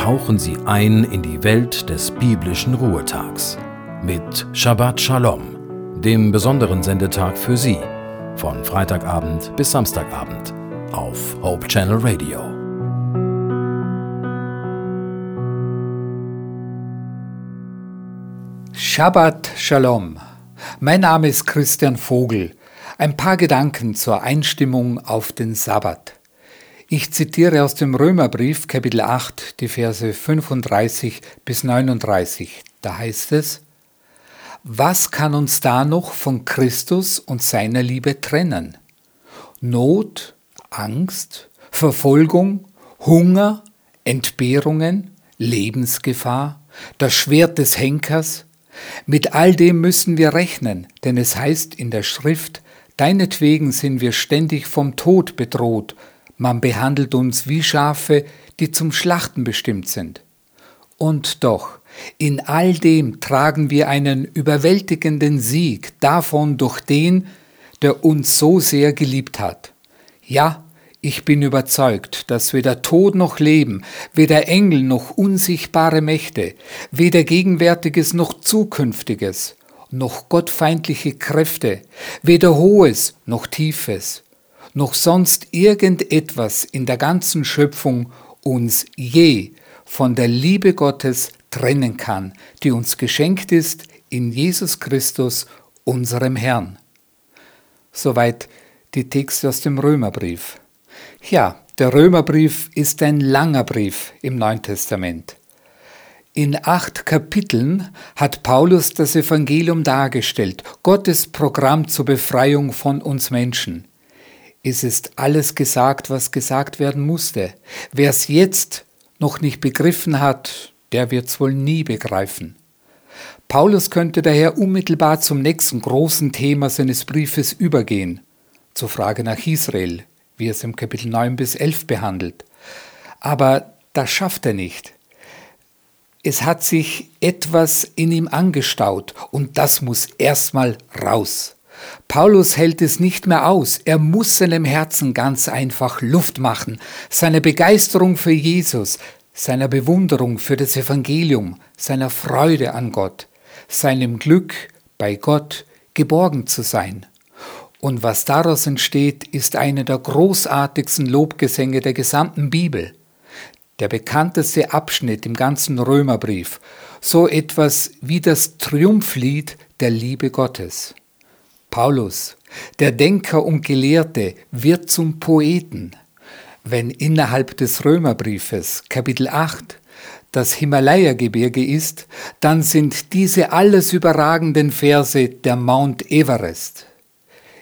tauchen Sie ein in die Welt des biblischen Ruhetags mit Shabbat Shalom, dem besonderen Sendetag für Sie, von Freitagabend bis Samstagabend auf Hope Channel Radio. Shabbat Shalom. Mein Name ist Christian Vogel. Ein paar Gedanken zur Einstimmung auf den Sabbat. Ich zitiere aus dem Römerbrief Kapitel 8 die Verse 35 bis 39. Da heißt es, Was kann uns da noch von Christus und seiner Liebe trennen? Not, Angst, Verfolgung, Hunger, Entbehrungen, Lebensgefahr, das Schwert des Henkers? Mit all dem müssen wir rechnen, denn es heißt in der Schrift, Deinetwegen sind wir ständig vom Tod bedroht, man behandelt uns wie Schafe, die zum Schlachten bestimmt sind. Und doch, in all dem tragen wir einen überwältigenden Sieg davon durch den, der uns so sehr geliebt hat. Ja, ich bin überzeugt, dass weder Tod noch Leben, weder Engel noch unsichtbare Mächte, weder Gegenwärtiges noch Zukünftiges, noch gottfeindliche Kräfte, weder Hohes noch Tiefes, noch sonst irgendetwas in der ganzen Schöpfung uns je von der Liebe Gottes trennen kann, die uns geschenkt ist in Jesus Christus, unserem Herrn. Soweit die Texte aus dem Römerbrief. Ja, der Römerbrief ist ein langer Brief im Neuen Testament. In acht Kapiteln hat Paulus das Evangelium dargestellt, Gottes Programm zur Befreiung von uns Menschen. Es ist alles gesagt, was gesagt werden musste. Wer es jetzt noch nicht begriffen hat, der wird es wohl nie begreifen. Paulus könnte daher unmittelbar zum nächsten großen Thema seines Briefes übergehen, zur Frage nach Israel, wie es im Kapitel 9 bis 11 behandelt. Aber das schafft er nicht. Es hat sich etwas in ihm angestaut und das muss erstmal raus. Paulus hält es nicht mehr aus, er muss seinem Herzen ganz einfach Luft machen, seiner Begeisterung für Jesus, seiner Bewunderung für das Evangelium, seiner Freude an Gott, seinem Glück, bei Gott geborgen zu sein. Und was daraus entsteht, ist einer der großartigsten Lobgesänge der gesamten Bibel. Der bekannteste Abschnitt im ganzen Römerbrief, so etwas wie das Triumphlied der Liebe Gottes. Paulus, der Denker und Gelehrte, wird zum Poeten, wenn innerhalb des Römerbriefes Kapitel 8 das Himalaya-Gebirge ist, dann sind diese alles überragenden Verse der Mount Everest.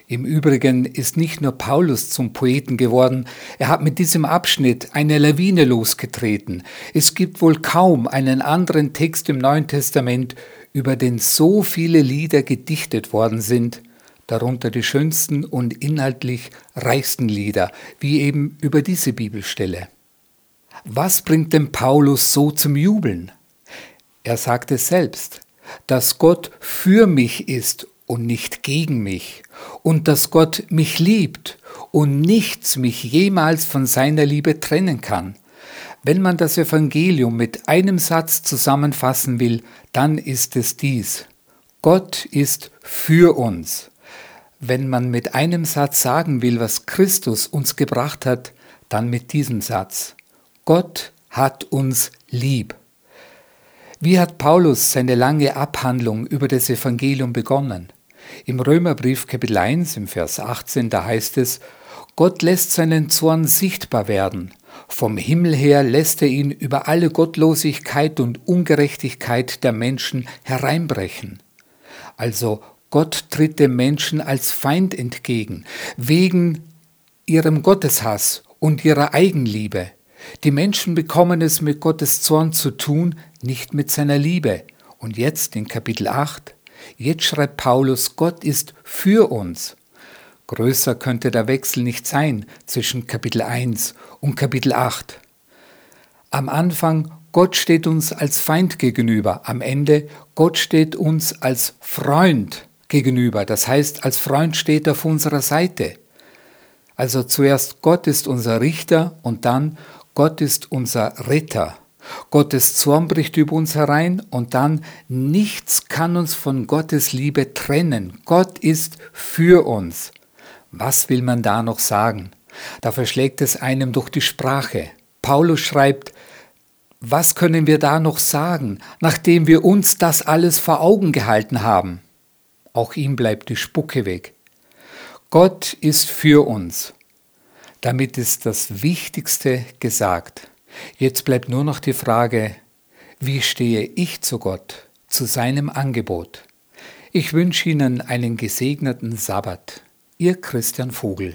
Im Übrigen ist nicht nur Paulus zum Poeten geworden, er hat mit diesem Abschnitt eine Lawine losgetreten. Es gibt wohl kaum einen anderen Text im Neuen Testament, über den so viele Lieder gedichtet worden sind darunter die schönsten und inhaltlich reichsten Lieder, wie eben über diese Bibelstelle. Was bringt denn Paulus so zum Jubeln? Er sagt es selbst, dass Gott für mich ist und nicht gegen mich, und dass Gott mich liebt und nichts mich jemals von seiner Liebe trennen kann. Wenn man das Evangelium mit einem Satz zusammenfassen will, dann ist es dies. Gott ist für uns. Wenn man mit einem Satz sagen will, was Christus uns gebracht hat, dann mit diesem Satz. Gott hat uns lieb. Wie hat Paulus seine lange Abhandlung über das Evangelium begonnen? Im Römerbrief Kapitel 1 im Vers 18, da heißt es, Gott lässt seinen Zorn sichtbar werden. Vom Himmel her lässt er ihn über alle Gottlosigkeit und Ungerechtigkeit der Menschen hereinbrechen. Also Gott tritt dem Menschen als Feind entgegen, wegen ihrem Gotteshass und ihrer Eigenliebe. Die Menschen bekommen es mit Gottes Zorn zu tun, nicht mit seiner Liebe. Und jetzt in Kapitel 8, jetzt schreibt Paulus, Gott ist für uns. Größer könnte der Wechsel nicht sein zwischen Kapitel 1 und Kapitel 8. Am Anfang Gott steht uns als Feind gegenüber, am Ende Gott steht uns als Freund gegenüber. Das heißt, als Freund steht er auf unserer Seite. Also zuerst Gott ist unser Richter und dann Gott ist unser Ritter. Gottes Zorn bricht über uns herein und dann nichts kann uns von Gottes Liebe trennen. Gott ist für uns. Was will man da noch sagen? Da verschlägt es einem durch die Sprache. Paulus schreibt, was können wir da noch sagen, nachdem wir uns das alles vor Augen gehalten haben? Auch ihm bleibt die Spucke weg. Gott ist für uns. Damit ist das Wichtigste gesagt. Jetzt bleibt nur noch die Frage, wie stehe ich zu Gott, zu seinem Angebot? Ich wünsche Ihnen einen gesegneten Sabbat. Ihr Christian Vogel.